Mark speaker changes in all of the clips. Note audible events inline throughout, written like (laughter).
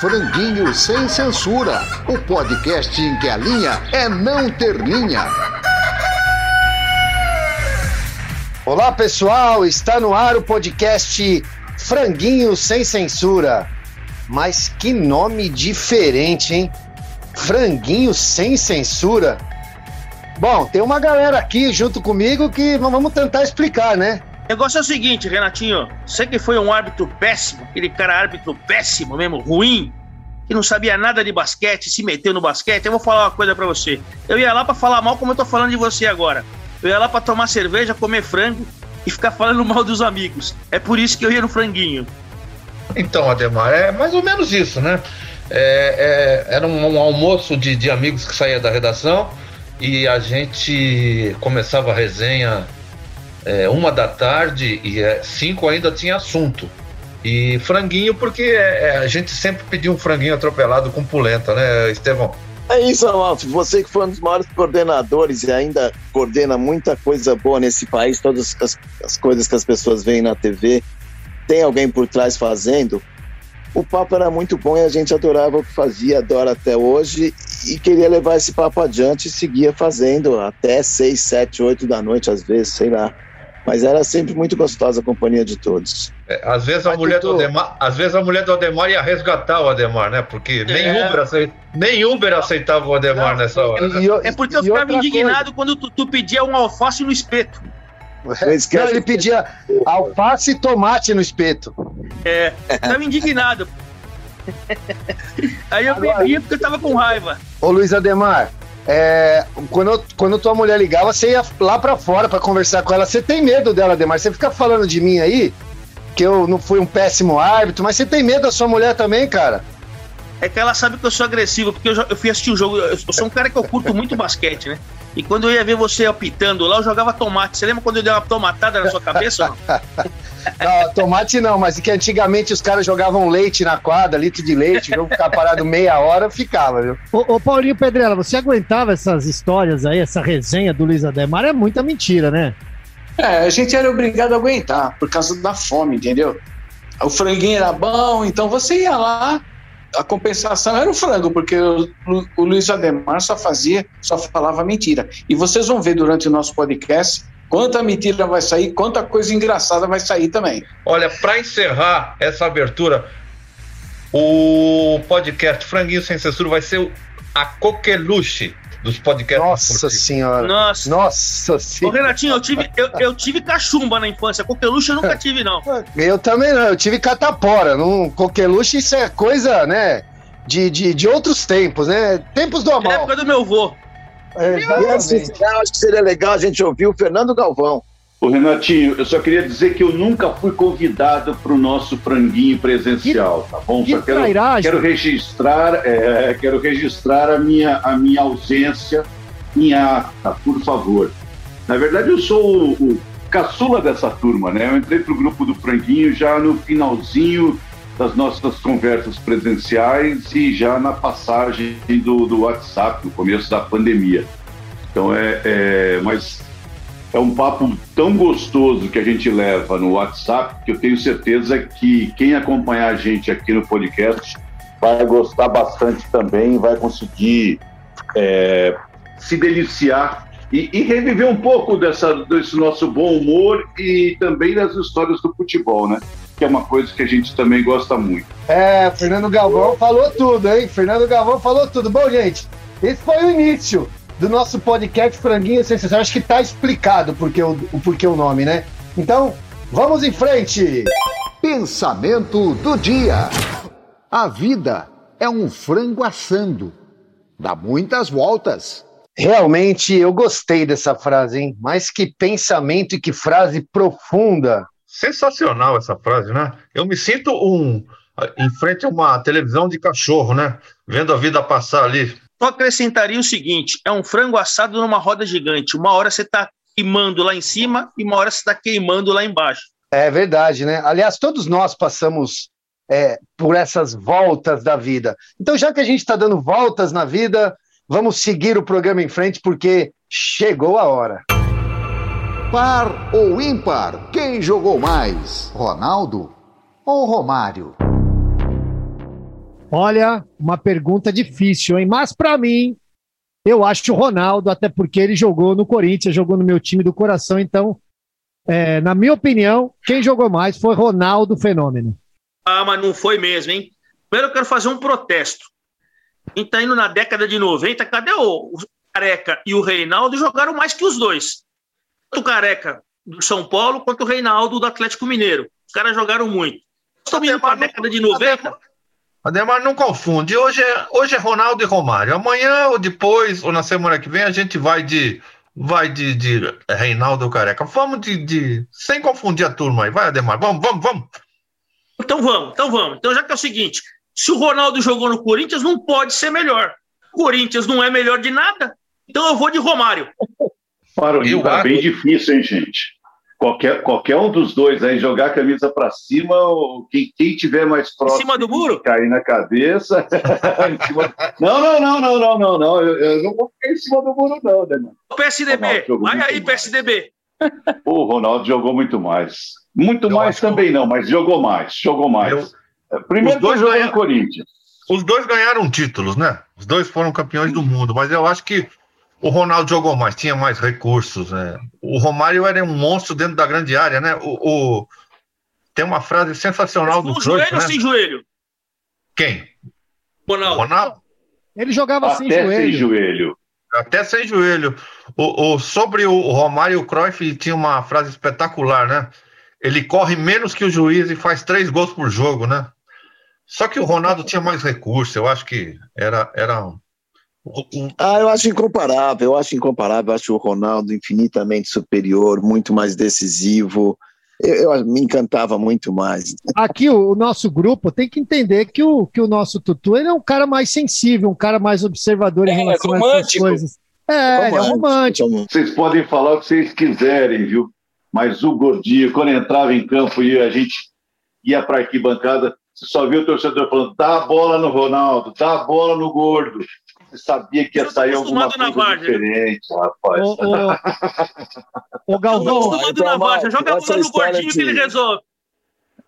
Speaker 1: Franguinho Sem Censura, o podcast em que a linha é não ter linha.
Speaker 2: Olá pessoal, está no ar o podcast Franguinho Sem Censura. Mas que nome diferente, hein? Franguinho Sem Censura. Bom, tem uma galera aqui junto comigo que vamos tentar explicar, né?
Speaker 3: O negócio é o seguinte, Renatinho. Você que foi um árbitro péssimo, aquele cara árbitro péssimo mesmo, ruim, que não sabia nada de basquete, se meteu no basquete, eu vou falar uma coisa para você. Eu ia lá para falar mal como eu tô falando de você agora. Eu ia lá para tomar cerveja, comer frango e ficar falando mal dos amigos. É por isso que eu ia no franguinho.
Speaker 4: Então, Ademar, é mais ou menos isso, né? É, é, era um, um almoço de, de amigos que saía da redação e a gente começava a resenha é, uma da tarde e é, cinco ainda tinha assunto. E franguinho, porque é, é, a gente sempre pediu um franguinho atropelado com polenta, né, Estevão?
Speaker 5: É isso, Amalfi. Você que foi um dos maiores coordenadores e ainda coordena muita coisa boa nesse país, todas as, as coisas que as pessoas veem na TV, tem alguém por trás fazendo. O papo era muito bom e a gente adorava o que fazia, adora até hoje e queria levar esse papo adiante e seguia fazendo até seis, sete, oito da noite, às vezes, sei lá. Mas era sempre muito gostosa a companhia de todos.
Speaker 4: É, às vezes a mulher do Ademar, às vezes a mulher do Ademar ia resgatar o Ademar, né? Porque nem, é. Uber, aceitava, nem Uber aceitava o Ademar não, nessa hora.
Speaker 3: E, e, é porque eu ficava indignado coisa. quando tu, tu pedia um alface no espeto.
Speaker 2: Não, ele pedia alface e tomate no espeto.
Speaker 3: É, tava indignado. (laughs) Aí eu bebia porque eu tava com raiva.
Speaker 2: Ô Luiz Ademar, é, quando, quando tua mulher ligava, você ia lá pra fora pra conversar com ela. Você tem medo dela, Ademar? Você fica falando de mim aí, que eu não fui um péssimo árbitro, mas você tem medo da sua mulher também, cara?
Speaker 3: É que ela sabe que eu sou agressivo, porque eu, eu fui assistir o um jogo. Eu sou um cara que eu curto muito basquete, né? E quando eu ia ver você apitando lá, eu jogava tomate. Você lembra quando eu dei uma tomatada na sua cabeça? (laughs)
Speaker 2: não, tomate não, mas que antigamente os caras jogavam leite na quadra, litro de leite, o jogo ficava parado meia hora, ficava, viu?
Speaker 6: Ô, ô, Paulinho Pedrela, você aguentava essas histórias aí, essa resenha do Luiz Ademar? É muita mentira, né?
Speaker 7: É, a gente era obrigado a aguentar por causa da fome, entendeu? O franguinho era bom, então você ia lá, a compensação era o frango, porque o, o, Luiz Ademar só fazia, só falava mentira. E vocês vão ver durante o nosso podcast quanta mentira vai sair, quanta coisa engraçada vai sair também.
Speaker 4: Olha, para encerrar essa abertura, o podcast Franguinho Sem Censura vai ser a coqueluche dos podcasts.
Speaker 2: Nossa senhora.
Speaker 3: Nossa.
Speaker 2: Nossa senhora.
Speaker 3: Ô, Renatinho, eu tive, eu, eu tive cachumba na infância. Coqueluche eu nunca (laughs) tive, não.
Speaker 2: Eu também não. Eu tive catapora. Num coqueluche, isso é coisa, né? De, de, de outros tempos, né? Tempos do amor. É
Speaker 3: época do meu avô.
Speaker 5: É, eu acho que seria legal a gente ouvir o Fernando Galvão.
Speaker 8: Ô Renatinho, eu só queria dizer que eu nunca fui convidado para o nosso franguinho presencial, tá bom?
Speaker 6: Que
Speaker 8: só quero, quero registrar, é, quero registrar a minha, a minha ausência em ata, por favor. Na verdade, eu sou o, o caçula dessa turma, né? Eu entrei para o grupo do franguinho já no finalzinho das nossas conversas presenciais e já na passagem do, do WhatsApp, no começo da pandemia. Então é, é mas é um papo tão gostoso que a gente leva no WhatsApp que eu tenho certeza que quem acompanhar a gente aqui no podcast vai gostar bastante também, vai conseguir é, se deliciar e, e, reviver um pouco dessa, desse nosso bom humor e também das histórias do futebol, né? Que é uma coisa que a gente também gosta muito.
Speaker 2: É, Fernando Galvão falou tudo, hein? Fernando Galvão falou tudo. Bom, gente, esse foi o início do nosso podcast Franguinho Sensacional. Acho que tá explicado porque o, o porquê o nome, né? Então, vamos em frente!
Speaker 1: Pensamento do dia. A vida é um frango assando. Dá muitas voltas.
Speaker 2: Realmente eu gostei dessa frase, hein? Mas que pensamento e que frase profunda.
Speaker 4: Sensacional essa frase, né? Eu me sinto um em frente a uma televisão de cachorro, né? Vendo a vida passar ali.
Speaker 3: Só acrescentaria o seguinte: é um frango assado numa roda gigante. Uma hora você está queimando lá em cima e uma hora você está queimando lá embaixo.
Speaker 2: É verdade, né? Aliás, todos nós passamos é, por essas voltas da vida. Então, já que a gente está dando voltas na vida, vamos seguir o programa em frente porque chegou a hora.
Speaker 1: Par ou ímpar? Quem jogou mais? Ronaldo ou Romário?
Speaker 6: Olha, uma pergunta difícil, hein? Mas para mim, eu acho o Ronaldo, até porque ele jogou no Corinthians, jogou no meu time do coração. Então, é, na minha opinião, quem jogou mais foi Ronaldo Fenômeno.
Speaker 3: Ah, mas não foi mesmo, hein? Primeiro eu quero fazer um protesto. Quem tá indo na década de 90, cadê o, o Careca e o Reinaldo? Jogaram mais que os dois. Tanto o Careca do São Paulo quanto o Reinaldo do Atlético Mineiro. Os caras jogaram muito. Estamos indo para a década de 90.
Speaker 4: Ademar, não confunde. Hoje é, hoje é Ronaldo e Romário. Amanhã ou depois, ou na semana que vem, a gente vai de vai de, de Reinaldo Careca. Vamos de, de, Sem confundir a turma aí. Vai, Ademar. Vamos, vamos, vamos.
Speaker 3: Então vamos, então vamos. Então, já que é o seguinte: se o Ronaldo jogou no Corinthians, não pode ser melhor. O Corinthians não é melhor de nada. Então eu vou de Romário.
Speaker 8: Para o Rio tá bem difícil, hein, gente? Qualquer, qualquer um dos dois aí jogar a camisa para cima, quem, quem tiver mais próximo. (laughs)
Speaker 3: Em cima do muro?
Speaker 8: Cair na cabeça. cima... Não, não, não, não, não, não, não. Eu, eu, não vou ficar em cima do muro, não, né, mano?
Speaker 3: PSDB, vai aí, mais. PSDB.
Speaker 8: O Ronaldo jogou muito mais. Muito eu mais também que... não, mas jogou mais, jogou mais. Eu... Primeiro Os dois jogou no Corinthians.
Speaker 4: Os dois ganharam títulos, né? Os dois foram campeões do mundo, mas eu acho que o Ronaldo jogou mais, tinha mais recursos. Né? O Romário era um monstro dentro da grande área, né? O, o... Tem uma frase sensacional do
Speaker 3: Com joelho
Speaker 4: né?
Speaker 3: ou sem joelho?
Speaker 4: Quem?
Speaker 3: Ronaldo.
Speaker 4: Ronaldo?
Speaker 6: Ele jogava
Speaker 8: Até
Speaker 6: sem joelho.
Speaker 8: sem joelho.
Speaker 4: Até sem joelho. O, o, sobre o Romário, o Cruyff tinha uma frase espetacular, né? Ele corre menos que o juiz e faz três gols por jogo, né? Só que o Ronaldo tinha mais recursos, eu acho que era, era
Speaker 5: ah, eu acho incomparável, eu acho incomparável, eu acho o Ronaldo infinitamente superior, muito mais decisivo. Eu, eu me encantava muito mais.
Speaker 6: Aqui o, o, nosso grupo tem que entender que o, que o nosso Tutu ele é um cara mais sensível, um cara mais observador em é, relação romântico. a essas coisas. É, romântico. é romântico.
Speaker 8: Vocês podem falar o que vocês quiserem, viu? Mas o Gordinho, quando entrava em campo e a gente ia para a arquibancada, você só viu o torcedor falando: dá a bola no Ronaldo, dá a bola no Gordo. Você sabia que ia sair alguma coisa diferente, rapaz. Ô,
Speaker 6: ô, ô Galvão.
Speaker 3: Acostumado na Varja, joga a bola no gordinho de... que ele resolve.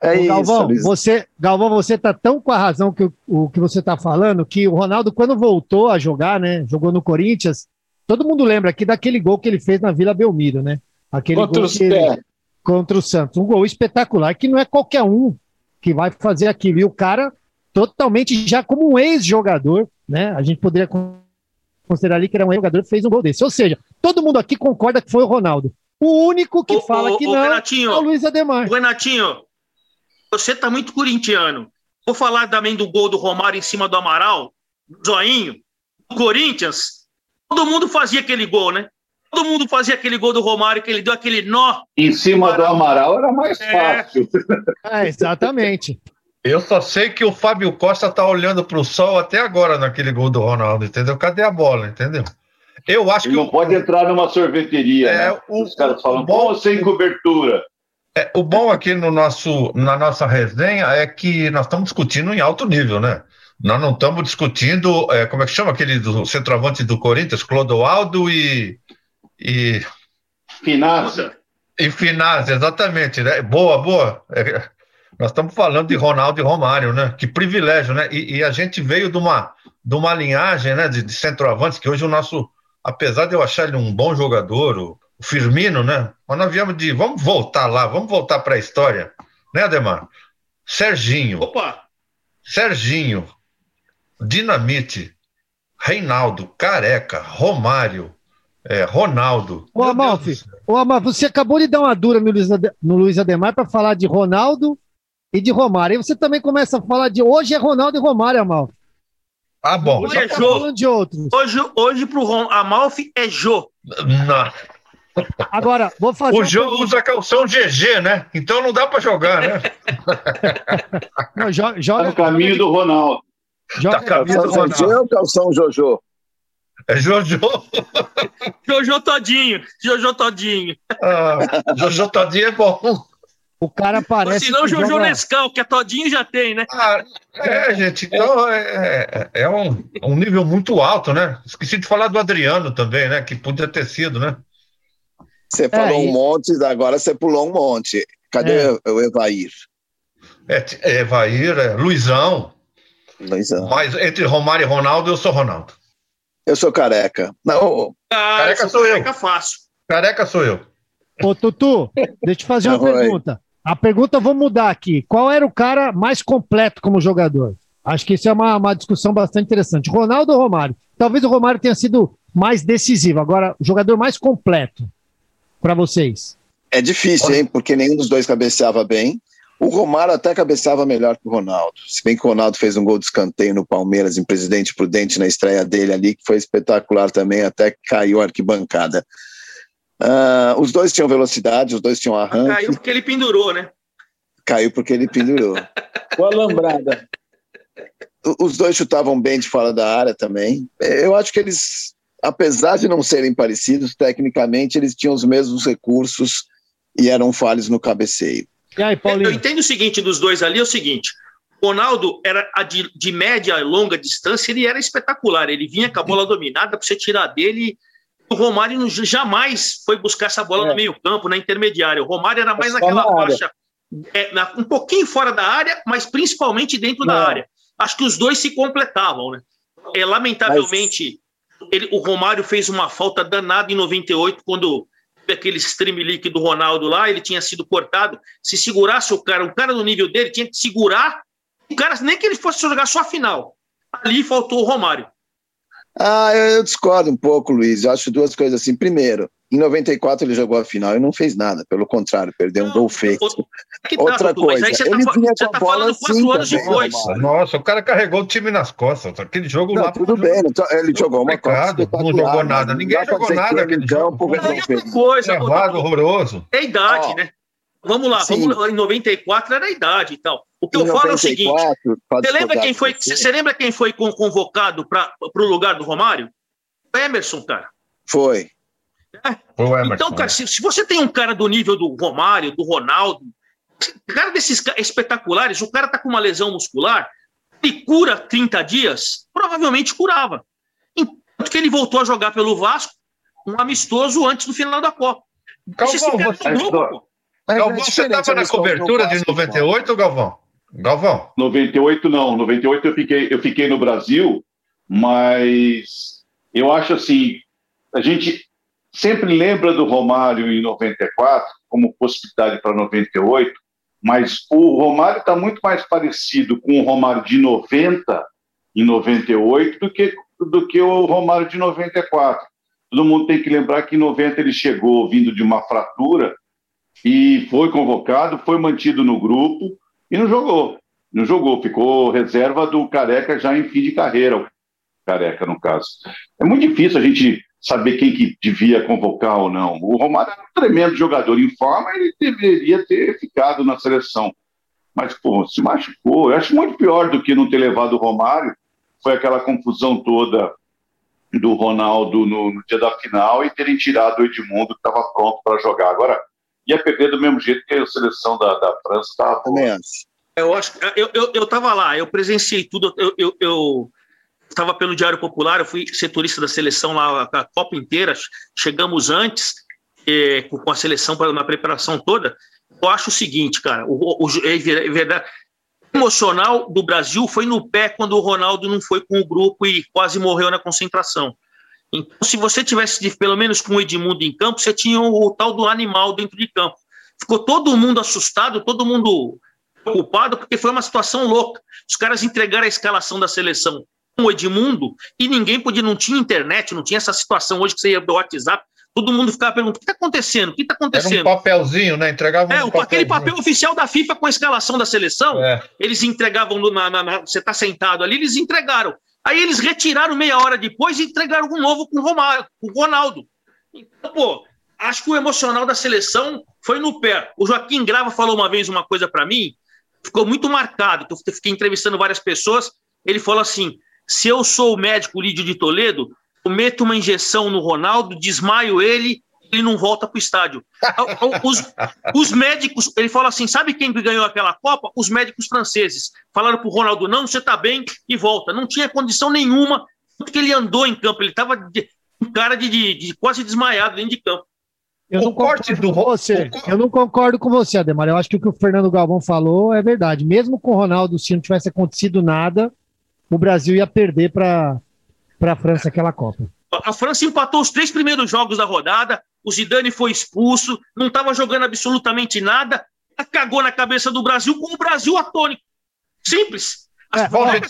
Speaker 6: É isso, Galvão, você, Galvão, você tá tão com a razão que o, o que você tá falando que o Ronaldo, quando voltou a jogar, né? Jogou no Corinthians, todo mundo lembra aqui daquele gol que ele fez na Vila Belmiro, né? Aquele
Speaker 5: contra
Speaker 6: gol
Speaker 5: o ele,
Speaker 6: contra o Santos. Um gol espetacular, que não é qualquer um que vai fazer aquilo. E o cara, totalmente já como um ex-jogador, né? A gente poderia considerar ali que era um jogador que fez um gol desse. Ou seja, todo mundo aqui concorda que foi o Ronaldo. O único que fala que não
Speaker 3: Renatinho,
Speaker 6: é o Luiz Ademar.
Speaker 3: Renatinho, você tá muito corintiano. Vou falar também do gol do Romário em cima do Amaral, zoinho, do Corinthians. Todo mundo fazia aquele gol, né? Todo mundo fazia aquele gol do Romário, que ele deu aquele nó.
Speaker 8: Em cima do Amaral era mais
Speaker 6: é.
Speaker 8: fácil.
Speaker 6: É, exatamente.
Speaker 4: Eu só sei que o Fábio Costa tá olhando para o sol até agora naquele gol do Ronaldo, entendeu? Cadê a bola, entendeu? Eu acho
Speaker 8: Ele
Speaker 4: que.
Speaker 8: Não o... pode entrar numa sorveteria. É, né? o... Os caras falam, bom ou sem cobertura?
Speaker 4: É, o bom aqui no nosso, na nossa resenha é que nós estamos discutindo em alto nível, né? Nós não estamos discutindo, é, como é que chama aquele do centroavante do Corinthians, Clodoaldo e. e...
Speaker 8: Finazza.
Speaker 4: E Finazza, exatamente. Né? Boa, boa. É, nós estamos falando de Ronaldo e Romário, né? Que privilégio, né? E, e a gente veio de uma, de uma linhagem né, de, de centroavantes, que hoje o nosso, apesar de eu achar ele um bom jogador, o, o Firmino, né? Mas nós viemos de. Vamos voltar lá, vamos voltar para a história, né, Ademar? Serginho.
Speaker 3: Opa!
Speaker 4: Serginho, Dinamite, Reinaldo, Careca, Romário, é, Ronaldo.
Speaker 6: Ô, Amalfi, ô, Amalfi, você acabou de dar uma dura no Luiz, no Luiz Ademar para falar de Ronaldo e de Romário. E você também começa a falar de hoje é Ronaldo e Romário, Amalfi.
Speaker 4: Ah, bom.
Speaker 3: Hoje é tá Jô. De outros. Hoje, hoje pro Ron, Amalfi é Jô.
Speaker 4: Não.
Speaker 6: Agora, vou fazer.
Speaker 4: O Jô usa calção GG, né? Então não dá para jogar, né?
Speaker 8: não, joga, joga, tá no caminho do Ronaldo.
Speaker 5: Joga tá caminho do Ronaldo. ou calção Jojo?
Speaker 4: É Jojo.
Speaker 3: Jojo Todinho. Jojo Todinho.
Speaker 4: Ah, Jojo Todinho é bom.
Speaker 6: O cara parece.
Speaker 3: Se não, Jojo joga... Nescau, que é todinho já tem, né?
Speaker 4: Ah, é, gente, então é, é, é um, um nível muito alto, né? Esqueci de falar do Adriano também, né? Que podia ter sido, né?
Speaker 5: Você falou é, um monte, agora você pulou um monte. Cadê é. o Evair?
Speaker 4: É, Evair, é, Luizão.
Speaker 5: Anos.
Speaker 4: Mas entre Romário e Ronaldo, eu sou Ronaldo.
Speaker 5: Eu sou careca. Não,
Speaker 3: Ah,
Speaker 4: Careca
Speaker 3: eu
Speaker 4: sou eu.
Speaker 3: Careca fácil.
Speaker 4: Careca sou eu.
Speaker 6: Ô, Tutu, deixa eu te fazer uma
Speaker 5: Oi.
Speaker 6: pergunta. A pergunta vou mudar aqui. Qual era o cara mais completo como jogador? Acho que isso é uma, uma discussão bastante interessante. Ronaldo ou Romário? Talvez o Romário tenha sido mais decisivo. Agora, o jogador mais completo para vocês.
Speaker 5: é difícil, hein? Porque nenhum dos dois cabeceava bem. O Romário até cabeceava melhor que o Ronaldo. Se bem que o Ronaldo fez um gol de escanteio no Palmeiras, em Presidente Prudente, na estreia dele ali, que foi espetacular também, até caiu a arquibancada. Ah, os dois tinham velocidade, os dois tinham arranque.
Speaker 3: Caiu porque ele pendurou, né?
Speaker 5: Caiu porque ele pendurou. (laughs)
Speaker 7: Com a lambrada.
Speaker 5: O- Os dois chutavam bem de fora da área também. Eu acho que eles, apesar de não serem parecidos, tecnicamente eles tinham os mesmos recursos e eram falhos no cabeceio.
Speaker 6: E aí,
Speaker 3: Eu
Speaker 6: Paulinho?
Speaker 3: entendo o seguinte dos dois ali, é o seguinte. Ronaldo era a de, de média e longa distância, ele era espetacular. Ele vinha com a bola dominada para você tirar dele. O Romário não- jamais foi buscar essa bola
Speaker 7: É.
Speaker 3: no meio-campo, na intermediária. O Romário era mais
Speaker 7: Só
Speaker 3: naquela
Speaker 7: na
Speaker 3: faixa, é, na- um pouquinho fora da área, mas principalmente dentro da
Speaker 7: Não.
Speaker 3: área. Acho que os dois se completavam, né? É, lamentavelmente, ele- o Romário fez uma falta danada em 98, quando aquele streamlink do Ronaldo lá, ele tinha sido cortado. Se segurasse o cara, um cara do nível dele tinha que segurar o cara, nem que ele fosse jogar só a final. Ali faltou o Romário.
Speaker 5: Ah, eu, eu discordo um pouco, Luiz. Eu acho duas coisas assim. Primeiro, em 94 ele jogou a final e não fez nada. Pelo contrário, perdeu um
Speaker 3: Não,
Speaker 5: gol feito.
Speaker 3: tá,
Speaker 5: Outra
Speaker 3: aí
Speaker 5: coisa,
Speaker 3: você tá,
Speaker 5: ele
Speaker 3: fa-
Speaker 5: vinha
Speaker 3: você
Speaker 5: com a
Speaker 3: tá
Speaker 5: bola
Speaker 3: falando quatro
Speaker 5: assim
Speaker 3: anos
Speaker 5: também,
Speaker 3: depois.
Speaker 5: Romário.
Speaker 4: Nossa, o cara carregou o time nas costas. Aquele jogo
Speaker 5: Não,
Speaker 4: lá.
Speaker 5: tudo bem, então, ele jogou uma
Speaker 4: Complicado, não jogou
Speaker 5: mas
Speaker 4: nada.
Speaker 5: não
Speaker 4: Ninguém jogou nada
Speaker 5: que ele
Speaker 4: aquele
Speaker 5: campo
Speaker 4: jogo.
Speaker 3: Não,
Speaker 5: resolveu.
Speaker 3: outra coisa,
Speaker 4: Travado, horroroso.
Speaker 3: é idade, né? Vamos lá,
Speaker 5: sim.
Speaker 3: vamos lá, em 94 era a idade e tal. O que
Speaker 5: Em
Speaker 3: eu falo é o seguinte:
Speaker 5: 94,
Speaker 3: Você lembra quem foi?
Speaker 5: você.
Speaker 3: Você lembra quem foi con- convocado para o lugar do Romário? O Emerson, cara.
Speaker 5: Foi.
Speaker 4: Foi o Emerson.
Speaker 3: Então, cara, se, se você tem um cara do nível do Romário, do Ronaldo, cara desses espetaculares, o cara tá com uma lesão muscular, ele cura 30 dias, provavelmente curava. Enquanto que ele voltou a jogar pelo Vasco, um amistoso antes do final da Copa. Esse cara
Speaker 4: você-
Speaker 3: no
Speaker 4: Galvão,
Speaker 5: é
Speaker 4: você estava na cobertura de
Speaker 5: Vasco,
Speaker 4: 98, Galvão? Galvão?
Speaker 8: 98 não, 98 eu fiquei, eu fiquei no Brasil, mas eu acho assim, a gente sempre lembra do Romário em 94 como possibilidade para 98, mas o Romário está muito mais parecido com o Romário de 90 em 98 do que, do que o Romário de 94. Todo mundo tem que lembrar que em 90 ele chegou vindo de uma fratura e foi convocado, foi mantido no grupo e não jogou. Não jogou, ficou reserva do Careca já em fim de carreira, Careca, no caso. É muito difícil a gente saber quem que devia convocar ou não. O Romário é um tremendo jogador em forma, ele deveria ter ficado na seleção. Mas, pô, se machucou. Eu acho muito pior do que não ter levado o Romário. Foi aquela confusão toda do Ronaldo no, no dia da final e terem tirado o Edmundo, que estava pronto para jogar. Agora, ia perder do mesmo jeito que a seleção da, da França estava.
Speaker 5: Também acho.
Speaker 3: Eu acho, eu, eu, eu tava lá, eu presenciei tudo, eu, eu, eu estava pelo Diário Popular, eu fui setorista da seleção lá a Copa inteira, chegamos antes eh, com a seleção pra, na preparação toda. Eu acho o seguinte, cara, o, o, é verdade. O emocional do Brasil foi no pé quando o Ronaldo não foi com o grupo e quase morreu na concentração. Então, se você tivesse pelo menos com o Edmundo em campo, você tinha o, o tal do animal dentro de campo. Ficou todo mundo assustado, todo mundo preocupado, porque foi uma situação louca. Os caras entregaram a escalação da seleção com o Edmundo e ninguém podia, não tinha internet, não tinha essa situação hoje que você ia do WhatsApp, todo mundo ficava perguntando: o que está acontecendo? O que está
Speaker 4: Era um
Speaker 3: acontecendo?
Speaker 4: papelzinho, né? Entregava
Speaker 3: É,
Speaker 4: um
Speaker 3: aquele
Speaker 4: papelzinho.
Speaker 3: papel oficial da FIFA com a escalação da seleção,
Speaker 4: É.
Speaker 3: eles entregavam no- na, na- na- você está sentado ali, eles entregaram. Aí eles retiraram meia hora depois e entregaram um novo com o Romário, com o Ronaldo. Então, pô, acho que o emocional da seleção foi no pé. O Joaquim Grava falou uma vez uma coisa para mim, ficou muito marcado, que eu fiquei entrevistando várias pessoas, ele falou assim, se eu sou o médico Lídio de Toledo, eu meto uma injeção no Ronaldo, desmaio ele, ele não volta para o estádio. Os, os médicos, ele fala assim: sabe quem ganhou aquela Copa? Os médicos franceses. Falaram para o Ronaldo: não, você está bem e volta. Não tinha condição nenhuma, porque ele andou em campo, ele estava um cara de, de- de quase desmaiado dentro de campo.
Speaker 6: Eu
Speaker 4: O
Speaker 6: não
Speaker 4: corte
Speaker 6: concordo
Speaker 4: do
Speaker 6: com você. Eu não concordo com você, Ademar. Eu acho que o que o Fernando Galvão falou é verdade. Mesmo com o Ronaldo, se não tivesse acontecido nada, o Brasil ia perder para a França aquela Copa.
Speaker 3: A França empatou os três primeiros jogos da rodada, o Zidane foi expulso, não estava jogando absolutamente nada, cagou na cabeça do Brasil com o Brasil atônico. Simples.
Speaker 4: É, vamos,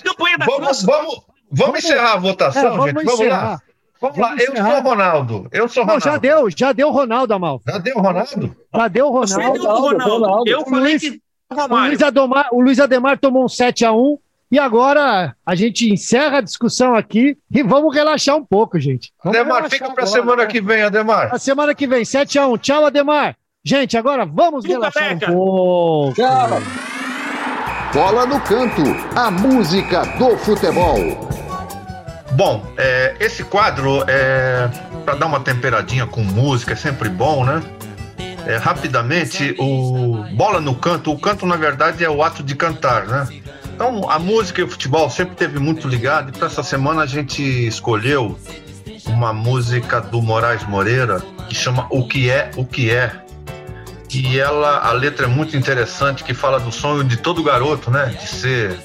Speaker 4: vamos, vamos, vamos, encerrar a votação, é, vamos gente. Vamos encerrar. lá. Vamos, lá, eu sou Ronaldo. Eu sou Ronaldo.
Speaker 6: Não, já deu, já deu Ronaldo, Amal.
Speaker 4: Já deu Ronaldo?
Speaker 6: Já deu Ronaldo. Você deu
Speaker 3: Ronaldo. Ronaldo. Eu falei que
Speaker 6: o Luiz, Ademar, o Luiz Ademar tomou um 7x1 e agora a gente encerra a discussão aqui e vamos relaxar um pouco, gente.
Speaker 4: Vamos Ademar, fica para a semana né? que vem, Ademar.
Speaker 6: A semana que vem, 7x1. Tchau, Ademar. Gente, agora vamos relaxar um pouco. Tchau.
Speaker 1: Bola no canto, a música do futebol.
Speaker 4: Bom, é, esse quadro é para dar uma temperadinha com música, é sempre bom, né? É, rapidamente, o bola no canto, o canto na verdade é o ato de cantar, né? Então a música e o futebol sempre teve muito ligado e para essa semana a gente escolheu uma música do Moraes Moreira que chama O que é, o que é. E ela, a letra é muito interessante, que fala do sonho de todo garoto, né? De ser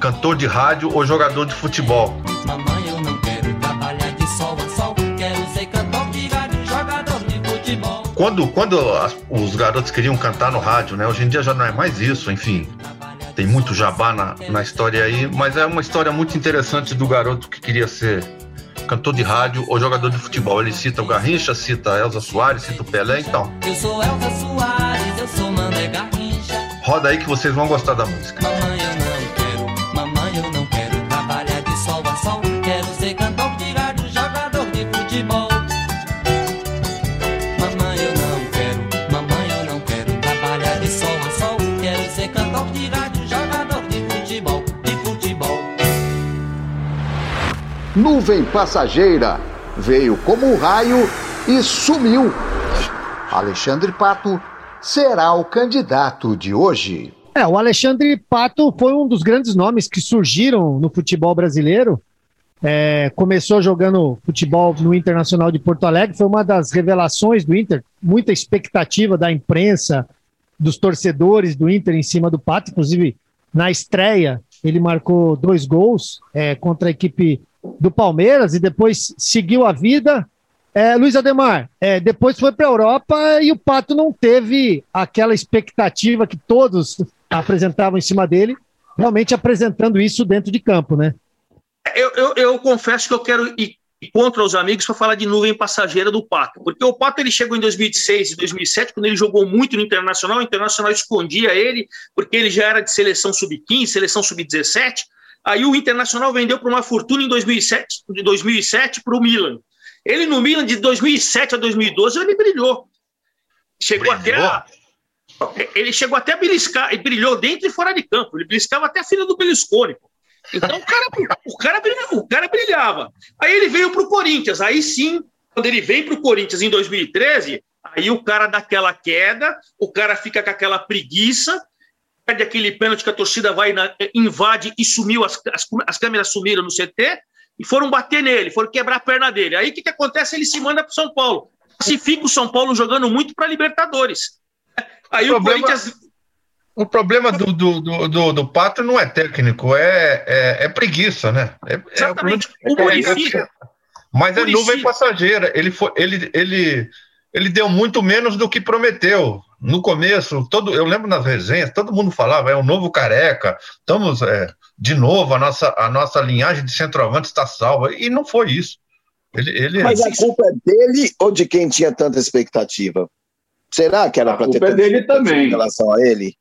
Speaker 4: cantor de rádio ou jogador de futebol. Mamãe, eu não quero trabalhar de sol a sol, quero ser cantor de rádio, jogador de futebol. Quando, quando os garotos queriam cantar no rádio, né? Hoje em dia já não é mais isso, enfim. Tem muito jabá na, na história aí, mas é uma história muito interessante do garoto que queria ser cantor de rádio ou jogador de futebol. Ele cita o Garrincha, cita a Elza Soares, cita o Pelé, então. Eu sou Elza Soares, eu sou Mandé Garrincha. Roda aí que vocês vão gostar da música. Mamãe, eu não quero, mamãe, eu não quero trabalhar de sol a sol. Quero ser cantor de rádio, jogador de futebol.
Speaker 1: Nuvem passageira veio como um raio e sumiu. Alexandre Pato será o candidato de hoje.
Speaker 6: É, o Alexandre Pato foi um dos grandes nomes que surgiram no futebol brasileiro. É, começou jogando futebol no Internacional de Porto Alegre, foi uma das revelações do Inter, muita expectativa da imprensa, dos torcedores do Inter em cima do Pato, inclusive na estreia ele marcou dois gols é, contra a equipe do Palmeiras e depois seguiu a vida. É, Luiz Ademar, é, depois foi para a Europa e o Pato não teve aquela expectativa que todos apresentavam em cima dele, realmente apresentando isso dentro de campo, né?
Speaker 3: Eu, eu, eu confesso que eu quero ir contra os amigos para falar de nuvem passageira do Pato, porque o Pato ele chegou em 2006 e 2007, quando ele jogou muito no Internacional, o Internacional escondia ele, porque ele já era de seleção sub-15, seleção sub-17, Aí o Internacional vendeu por uma fortuna em 2007, de 2007 para o Milan. Ele no Milan de 2007 a 2012 ele brilhou. Chegou brilhou. até a, ele chegou até a beliscar, ele brilhou dentro e fora de campo. Ele beliscava até a filha do Beliscone. Então o cara, o cara, brilhava, o cara brilhava. Aí ele veio para o Corinthians. Aí sim, quando ele vem para o Corinthians em 2013, aí o cara dá aquela queda, o cara fica com aquela preguiça, perde aquele pênalti que a torcida vai, na, invade e sumiu, as, as, as, câmeras sumiram no CT e foram bater nele, foram quebrar a perna dele. Aí o que, que acontece? Ele se manda para São Paulo. Se fica o São Paulo jogando muito para Libertadores. Aí o, o problema, Corinthians.
Speaker 4: O problema do, do, do, do, do Pato não é técnico, é, é, é preguiça, né? É,
Speaker 3: Exatamente. É, o Muricy.
Speaker 4: Mas é nuvem passageira. Ele, foi, ele, ele, ele deu muito menos do que prometeu no começo, todo, eu lembro nas resenhas, todo mundo falava, é um novo careca, estamos é, de novo, a nossa, a nossa linhagem de centroavante está salva. E não foi isso. Ele, ele...
Speaker 5: Mas a culpa é dele ou de quem tinha tanta expectativa? Será que era para ter
Speaker 8: tanta é dele também.
Speaker 5: em relação a ele?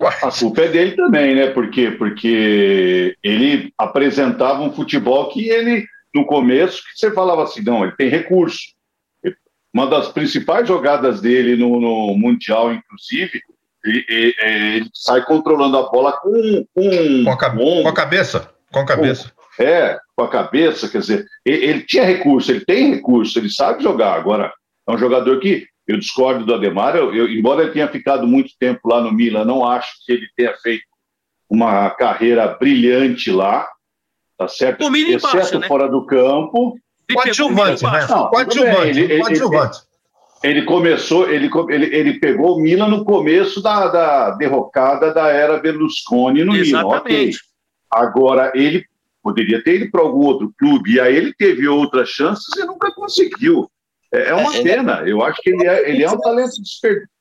Speaker 8: A culpa é dele também, né? Por quê? Porque ele apresentava um futebol que ele, no começo, que você falava assim, não, ele tem recurso uma das principais jogadas dele no, no Mundial, inclusive, ele, ele, ele, sai controlando a bola com, com,
Speaker 4: com, a, com a cabeça. Com a cabeça.
Speaker 8: Com, é, com a cabeça, quer dizer, ele, ele, tinha recurso, ele tem recurso, ele sabe jogar. Agora, é um jogador que eu discordo do Ademar, eu, eu, embora ele tenha ficado muito tempo lá no Milan, não acho que ele tenha feito uma carreira brilhante lá, tá certo?
Speaker 3: O
Speaker 8: Exceto
Speaker 3: embaixo, né?
Speaker 8: fora do campo,
Speaker 4: Coadjuvante, né?
Speaker 8: Coadjuvante. Ele, coadjuvante. Ele, ele, começou, ele, ele, ele pegou o Milan no começo da, da derrocada da era Berlusconi no
Speaker 3: Exatamente.
Speaker 8: Milan. Okay. Agora, ele poderia ter ido para algum outro clube, e aí ele teve outras chances e nunca conseguiu. É, é uma é, pena. Eu acho que ele é, ele é um talento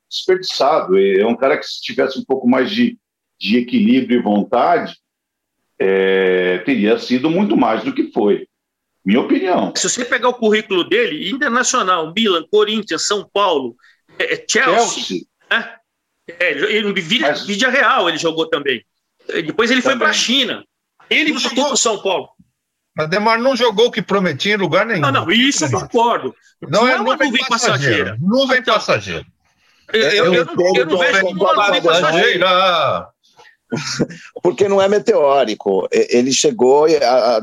Speaker 8: desperdiçado. É um cara que, se tivesse um pouco mais de, de equilíbrio e vontade, é, teria sido muito mais do que foi. Minha opinião.
Speaker 3: Se você pegar o currículo dele, internacional, Milan, Corinthians, São Paulo, é, é Chelsea, Chelsea. Né? É, ele, vídeo, Mas... vídeo real ele jogou também. Depois ele também. foi para a China. Ele não voltou para São Paulo.
Speaker 4: Mas Demar não jogou o que prometia em lugar nenhum.
Speaker 3: Não, não, isso eu concordo.
Speaker 4: Não, não é, uma nuvem passageira. Nuvem então, passageira.
Speaker 3: Eu, eu, eu, eu, não, eu não vejo uma nuvem passageira. (laughs)
Speaker 5: Porque não é meteórico. Ele chegou e a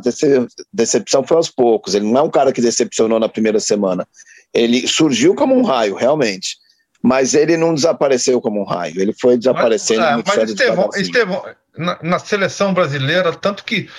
Speaker 5: decepção foi aos poucos. Ele não é um cara que decepcionou na primeira semana. Ele surgiu como um raio, realmente. Mas ele não desapareceu como um raio. Ele foi desaparecendo.
Speaker 4: Mas, é, mas Estevão, Estevão na, na, seleção brasileira, tanto que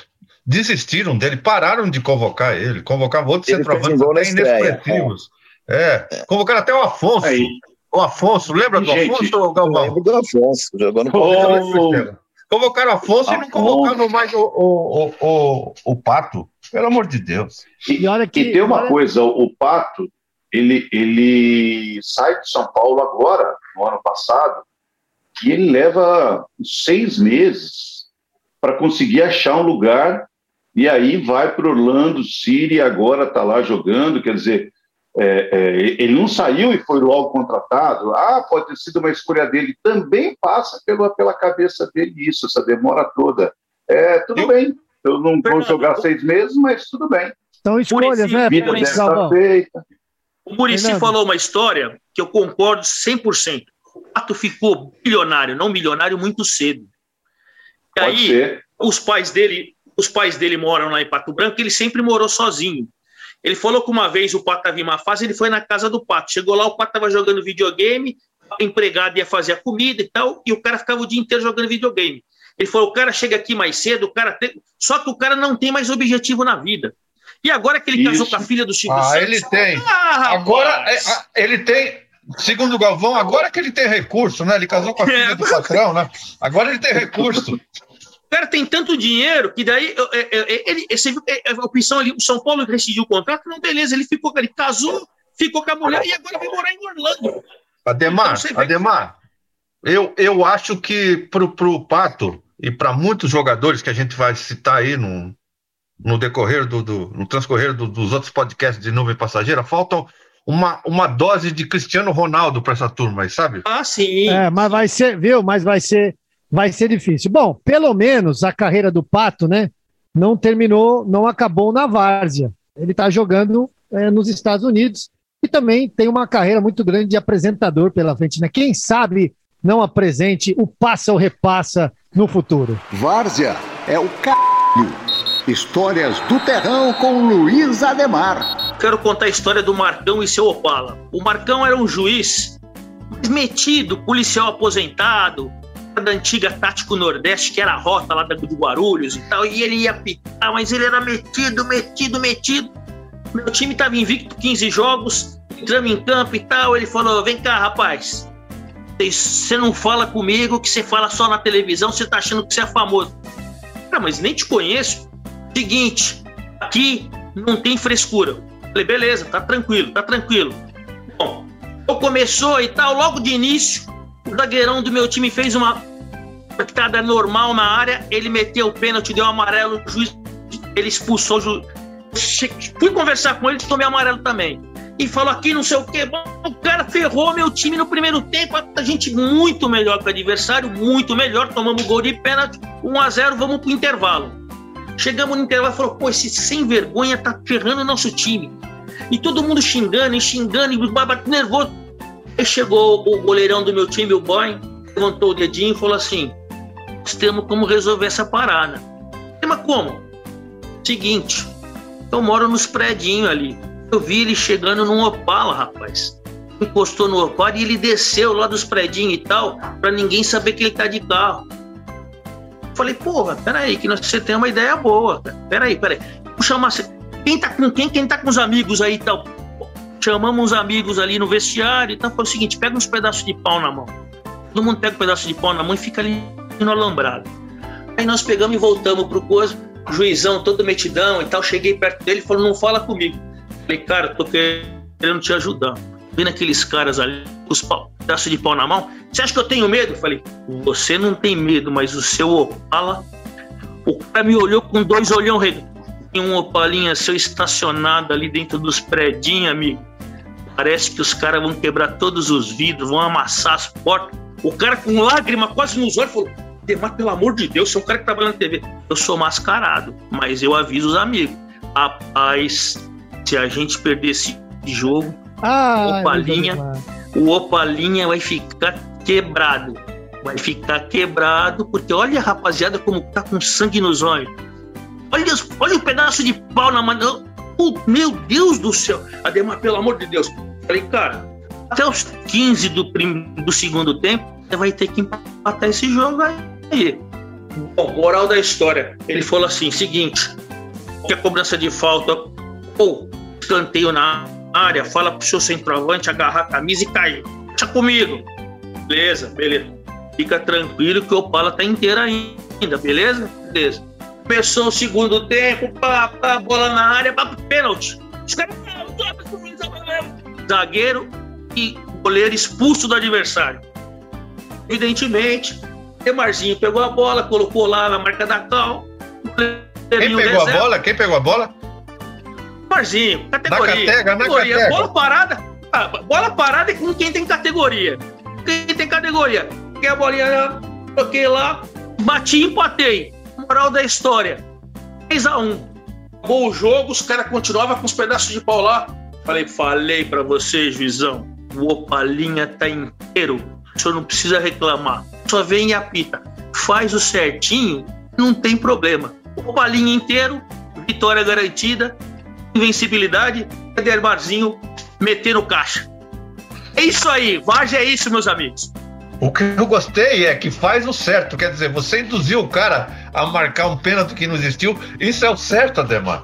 Speaker 4: desistiram dele, pararam de convocar ele. Convocavam outros centroavantes até inexpressivos. É. é. Convocaram até o Afonso. Aí. O Afonso, lembra do Gente, Afonso, Galvão?
Speaker 5: Lembro do Afonso, jogou no
Speaker 4: oh. Convocaram o Afonso, Afonso e não convocaram mais o, o, o, o, Pato. Pelo amor de Deus.
Speaker 8: E, e, olha que, e tem uma olha... coisa, o Pato, ele, ele sai de São Paulo agora, no ano passado, e ele leva seis meses para conseguir achar um lugar, e aí vai para Orlando City, agora está lá jogando, quer dizer, é, é, ele não saiu e foi logo contratado. Ah, pode ter sido uma escolha dele. Também passa pela, pela cabeça dele isso, essa demora toda. É, tudo eu, bem. Eu não vou jogar seis meses, mas tudo bem.
Speaker 6: Então, escolhas, né?
Speaker 8: Vida deve feita.
Speaker 3: O Murici falou uma história que eu concordo 100%. O Pato ficou bilionário, não milionário, muito cedo. E Pode aí, ser. os pais dele, os pais dele moram lá em Pato Branco, ele sempre morou sozinho. Ele falou que uma vez o Pato estava em uma fase, ele foi na casa do Pato. Chegou lá, o Pato estava jogando videogame, a empregada ia fazer a comida e tal, e o cara ficava o dia inteiro jogando videogame. Ele falou: o cara chega aqui mais cedo, o cara tem... só que o cara não tem mais objetivo na vida. E agora que ele Isso. casou com a filha do Chico
Speaker 4: ah, Santos. Ele tem. Ah, agora é, ele tem. Segundo o Galvão, agora que ele tem recurso, né? Ele casou com a (laughs) filha do patrão, né? Agora ele tem recurso
Speaker 3: cara tem tanto dinheiro que daí ele, você viu a opção ali, o São Paulo rescindiu o contrato, não, beleza, ele ficou, ele casou, ficou com a mulher e agora vai morar em Orlando.
Speaker 4: Ademar, então, Ademar, eu, eu acho que pro, pro Pato e para muitos jogadores que a gente vai citar aí no, no decorrer do, do no transcorrer do, dos outros podcasts de nuvem passageira, faltam uma, uma dose de Cristiano Ronaldo para essa turma aí, sabe?
Speaker 3: Ah, sim.
Speaker 6: É, mas vai ser, viu? Mas vai ser vai ser difícil. Bom, pelo menos a carreira do Pato, né, não terminou, não acabou na várzea. Ele está jogando é, nos Estados Unidos e também tem uma carreira muito grande de apresentador pela frente, né? Quem sabe não apresente o passa ou repassa no futuro.
Speaker 1: Várzea é o c... Histórias do Terrão com Luiz Ademar.
Speaker 3: Quero contar a história do Marcão e seu Opala. O Marcão era um juiz metido, policial aposentado, da antiga Tático Nordeste, que era a rota lá do Guarulhos e tal, e ele ia pitar, mas ele era metido, metido, metido. Meu time estava invicto 15 jogos, entramos em campo e tal. Ele falou: Vem cá, rapaz, você não fala comigo que você fala só na televisão, você tá achando que você é famoso. Cara, mas nem te conheço. Seguinte, aqui não tem frescura. Falei, beleza, tá tranquilo, tá tranquilo. Bom, começou e tal, logo de início, o zagueirão do meu time fez uma pitada normal na área, ele meteu o pênalti, deu um amarelo, o juiz ele expulsou o juiz. Fui conversar com ele, tomei amarelo também. E falou aqui não sei o que. O cara ferrou meu time no primeiro tempo. A gente muito melhor que o adversário, muito melhor. Tomamos gol de pênalti, 1 a 0 vamos pro intervalo. Chegamos no intervalo e falou: pô, esse sem vergonha tá ferrando o nosso time. E todo mundo xingando, e xingando, e nervoso. Aí chegou o goleirão do meu time, o Boy, levantou o dedinho e falou assim: Nós temos como resolver essa parada. Mas como? Seguinte, eu moro nos predinhos ali. Eu vi ele chegando num Opala, rapaz. Encostou no Opala e ele desceu lá dos predinhos e tal, para ninguém saber que ele tá de carro. Falei, porra, peraí, que você tem uma ideia boa. Peraí, peraí. Vou chamar. Quem tá com quem? Quem tá com os amigos aí e tal? Chamamos uns amigos ali no vestiário, então foi o seguinte, pega uns pedaços de pau na mão. Todo mundo pega um pedaço de pau na mão e fica ali no alambrado. Aí nós pegamos e voltamos pro coisa, juizão todo metidão e tal. Cheguei perto dele e falou: Não fala comigo. Falei, cara, tô querendo te ajudar. Vendo aqueles caras ali, os pedaços de pau na mão. Você acha que eu tenho medo? Falei, você não tem medo, mas o seu Opala. O cara me olhou com dois olhão redondo. Tem um Opalinha seu estacionado ali dentro dos predinhos, amigo. Parece que os caras vão quebrar todos os vidros, vão amassar as portas. O cara com lágrima quase nos olhos falou: Demar, pelo amor de Deus, você é um cara que trabalha na TV. Eu sou mascarado, mas eu aviso os amigos. Rapaz, se a gente perder esse jogo,
Speaker 6: Ah,
Speaker 3: Opalinha, o Opalinha vai ficar quebrado. Vai ficar quebrado, porque olha, rapaziada, como tá com sangue nos olhos. Olha, olha o pedaço de pau na mão. Oh, meu Deus do céu. Ademar, pelo amor de Deus. Falei, cara, até os 15 do, prim- do segundo tempo, você vai ter que empatar esse jogo aí. Bom, moral da história. Ele falou assim: seguinte, a cobrança de falta ou escanteio na área, fala pro seu centroavante agarrar a camisa e cair. Deixa comigo. Beleza, beleza. Fica tranquilo que o Opala tá inteiro ainda, beleza? Beleza. Começou o segundo tempo, pá, pá, bola na área, pá, pênalti. Os caras, Zagueiro e goleiro expulso do adversário. Evidentemente, Demarzinho pegou a bola, colocou lá na marca da cal.
Speaker 4: Quem pegou a bola? Quem pegou a bola?
Speaker 3: Marzinho, categoria.
Speaker 4: Na catega, na
Speaker 3: categoria.
Speaker 4: catega.
Speaker 3: Bola parada. ah, bola parada é com quem tem categoria. Quem tem categoria. Peguei a bolinha, toquei lá, bati e empatei. Moral da história. 3x1. Acabou o jogo, os caras continuavam com os pedaços de pau lá. Falei, falei pra você, juizão. O Opalinha tá inteiro. O senhor não precisa reclamar. Só vem e apita. Faz o certinho, não tem problema. Opalinha inteiro, vitória garantida invencibilidade, Edermarzinho meter no caixa. É isso aí, Varja é isso, meus amigos.
Speaker 4: O que eu gostei é que faz o certo, quer dizer, você induziu o cara a marcar um pênalti que não existiu, isso é o certo, Ademar.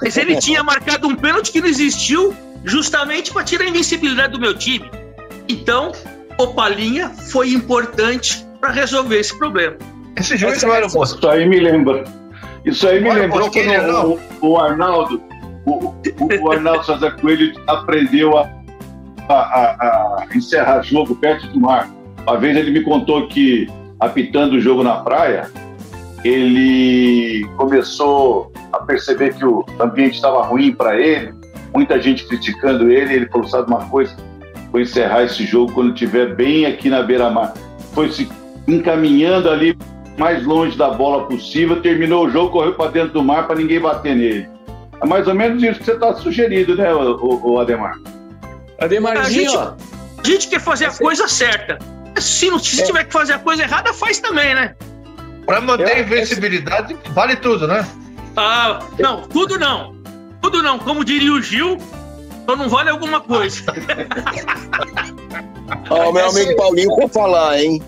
Speaker 3: Mas ele tinha marcado um pênalti que não existiu justamente para tirar a invencibilidade do meu time. Então, o Palinha foi importante para resolver esse problema.
Speaker 4: Esse juiz não era o moço.
Speaker 8: Isso aí me lembra. Isso aí me
Speaker 4: Olha,
Speaker 8: lembrou quando
Speaker 4: não.
Speaker 8: o, o Arnaldo, o, o- o Arnaldo César Coelho (laughs) aprendeu a, a- a- a encerrar jogo perto do mar. Uma vez ele me contou que, apitando o jogo na praia, ele começou a perceber que o ambiente estava ruim para ele, muita gente criticando ele. Ele falou: sabe uma coisa? Vou encerrar esse jogo quando estiver bem aqui na beira-mar. Foi se encaminhando ali mais longe da bola possível, terminou o jogo, correu para dentro do mar para ninguém bater nele. É mais ou menos isso que você está sugerindo, né, o, o- o Ademar?
Speaker 7: Ademarzinho,
Speaker 3: A gente-. A gente quer fazer a coisa certa. Se, não, se
Speaker 7: É.
Speaker 3: tiver que fazer a coisa errada, faz também, né?
Speaker 4: Pra manter a invencibilidade, vale tudo, né?
Speaker 3: Ah, não, tudo não. Tudo não. Como diria o Gil, só não vale alguma coisa.
Speaker 5: Ó, o meu
Speaker 7: Essa-
Speaker 5: amigo Paulinho for falar, hein?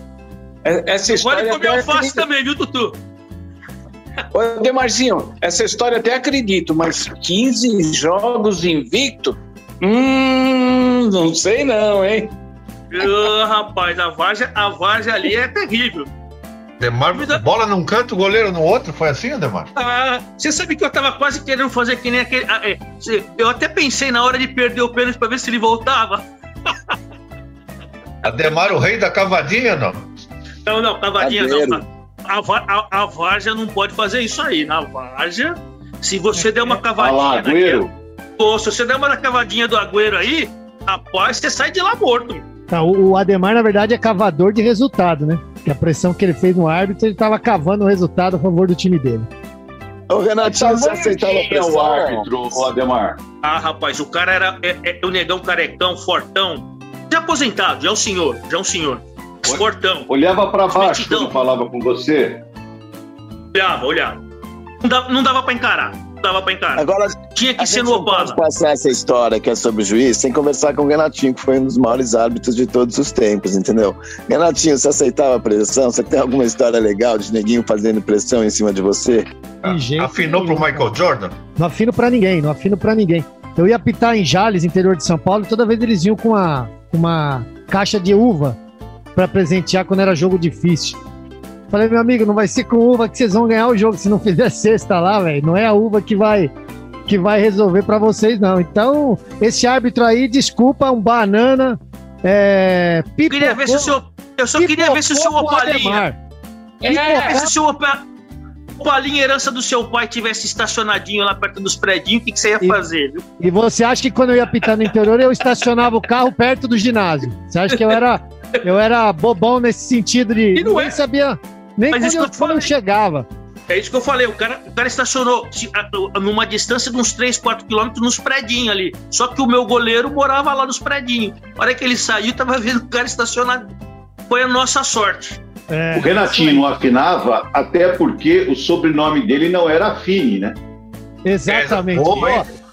Speaker 7: É- Essa história.
Speaker 3: Vale comer
Speaker 7: até
Speaker 3: alface
Speaker 7: acredito.
Speaker 3: também, viu, Tutu?
Speaker 7: Ô, Demarzinho, essa história até acredito, mas 15 jogos invicto? Hum, não sei não, hein?
Speaker 3: Ah, rapaz, a Varja, a Varja ali é terrível.
Speaker 4: Ademar, bola num canto, goleiro no outro, foi assim, Ademar?
Speaker 3: Ah, você sabe que eu tava quase querendo fazer que nem aquele. ah, é, eu até pensei na hora de perder o pênalti pra ver se ele voltava. (laughs)
Speaker 4: Ademar, o rei da cavadinha, não?
Speaker 3: Não, não, cavadinha não.
Speaker 5: Cadeiro.
Speaker 3: A, a, a, a Varja não pode fazer isso aí. Na Varja, se você der uma cavadinha.
Speaker 8: Olha lá, Agüero.
Speaker 3: naquela- Pô, se você der uma cavadinha do Agüero aí, rapaz, você sai de lá morto.
Speaker 6: Tá, o, o Ademar, na verdade, é cavador de resultado, né? Que a pressão que ele fez no árbitro, ele tava cavando o resultado a favor do time dele.
Speaker 5: Ô, Renatinho, você aceitava a
Speaker 8: é o
Speaker 5: pressão?
Speaker 8: árbitro, o Ademar?
Speaker 3: Ah, rapaz, o cara era é, é, o negão carecão, fortão. Já aposentado, já é um senhor, já é um senhor. Fortão.
Speaker 8: Olhava para baixo
Speaker 3: Mentidão.
Speaker 8: quando falava com você.
Speaker 3: Olhava, olhava. Não dava, não dava pra encarar. Não dava pra encarar.
Speaker 5: Agora,
Speaker 3: Tinha que ser no
Speaker 5: não pode
Speaker 3: Opala.
Speaker 5: passar essa história que é sobre o juiz sem conversar com o Renatinho, que foi um dos maiores árbitros de todos os tempos, entendeu? Renatinho, você aceitava a pressão? Você tem alguma história legal de neguinho fazendo pressão em cima de você?
Speaker 6: De jeito
Speaker 4: Afinou pro Michael Jordan?
Speaker 6: Não afino pra ninguém, não afino pra ninguém. Eu ia apitar em Jales, interior de São Paulo, e toda vez eles iam com uma, uma caixa de uva pra presentear quando era jogo difícil. Falei, meu amigo, não vai ser com uva que vocês vão ganhar o jogo se não fizer sexta lá, velho. Não é a uva que vai que vai resolver para vocês, não. Então, esse árbitro aí, desculpa, um banana. É,
Speaker 3: pipocou, queria ver se o seu, eu só queria ver se o seu Opalinha. É, se o seu Opalinha, herança do seu pai, tivesse estacionadinho lá perto dos predinhos, o que, que você ia e, fazer? Viu?
Speaker 6: E você acha que quando eu ia pitar no interior, eu estacionava o carro perto do ginásio? Você acha que eu era, eu era bobão nesse sentido de. E não nem é. sabia. Nem Mas quando, eu, quando eu chegava.
Speaker 3: É isso que eu falei, o cara, o cara estacionou numa distância de uns 3, 4 quilômetros nos predinhos ali. Só que o meu goleiro morava lá nos predinhos. A hora que ele saiu, tava vendo o cara estacionado. Foi a nossa sorte.
Speaker 8: É, o Renatinho não afinava, até porque o sobrenome dele não era Fini, né?
Speaker 6: Exatamente.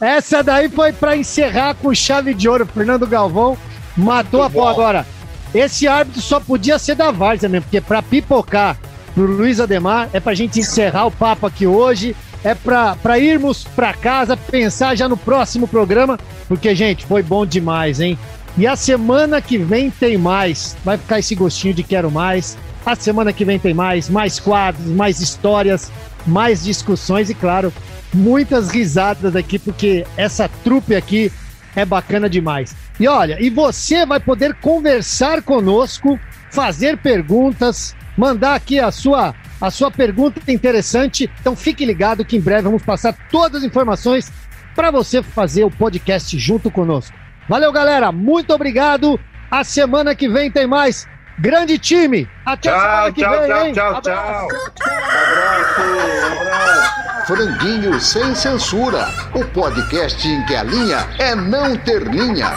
Speaker 6: É, essa daí foi para encerrar com chave de ouro. Fernando Galvão matou Muito a pau agora. Esse árbitro só podia ser da Várzea mesmo, porque para pipocar pro Luiz Ademar. É pra gente encerrar o papo aqui hoje. É pra irmos pra casa, pensar já no próximo programa, porque, gente, foi bom demais, hein? E a semana que vem tem mais. Vai ficar esse gostinho de quero mais. A semana que vem tem mais, mais quadros, mais histórias, mais discussões e, claro, muitas risadas aqui, porque essa trupe aqui é bacana demais. E olha, e você vai poder conversar conosco, fazer perguntas, mandar aqui a sua, a sua pergunta interessante. Então fique ligado que em breve vamos passar todas as informações para você fazer o podcast junto conosco. Valeu, galera. Muito obrigado. A semana que vem tem mais. Grande time. Até tchau, a semana que
Speaker 8: tchau,
Speaker 6: vem,
Speaker 8: tchau,
Speaker 6: hein?
Speaker 8: Tchau, tchau, tchau. Abraço, abraço.
Speaker 1: Franguinho sem censura. O podcast em que a linha é não ter linha.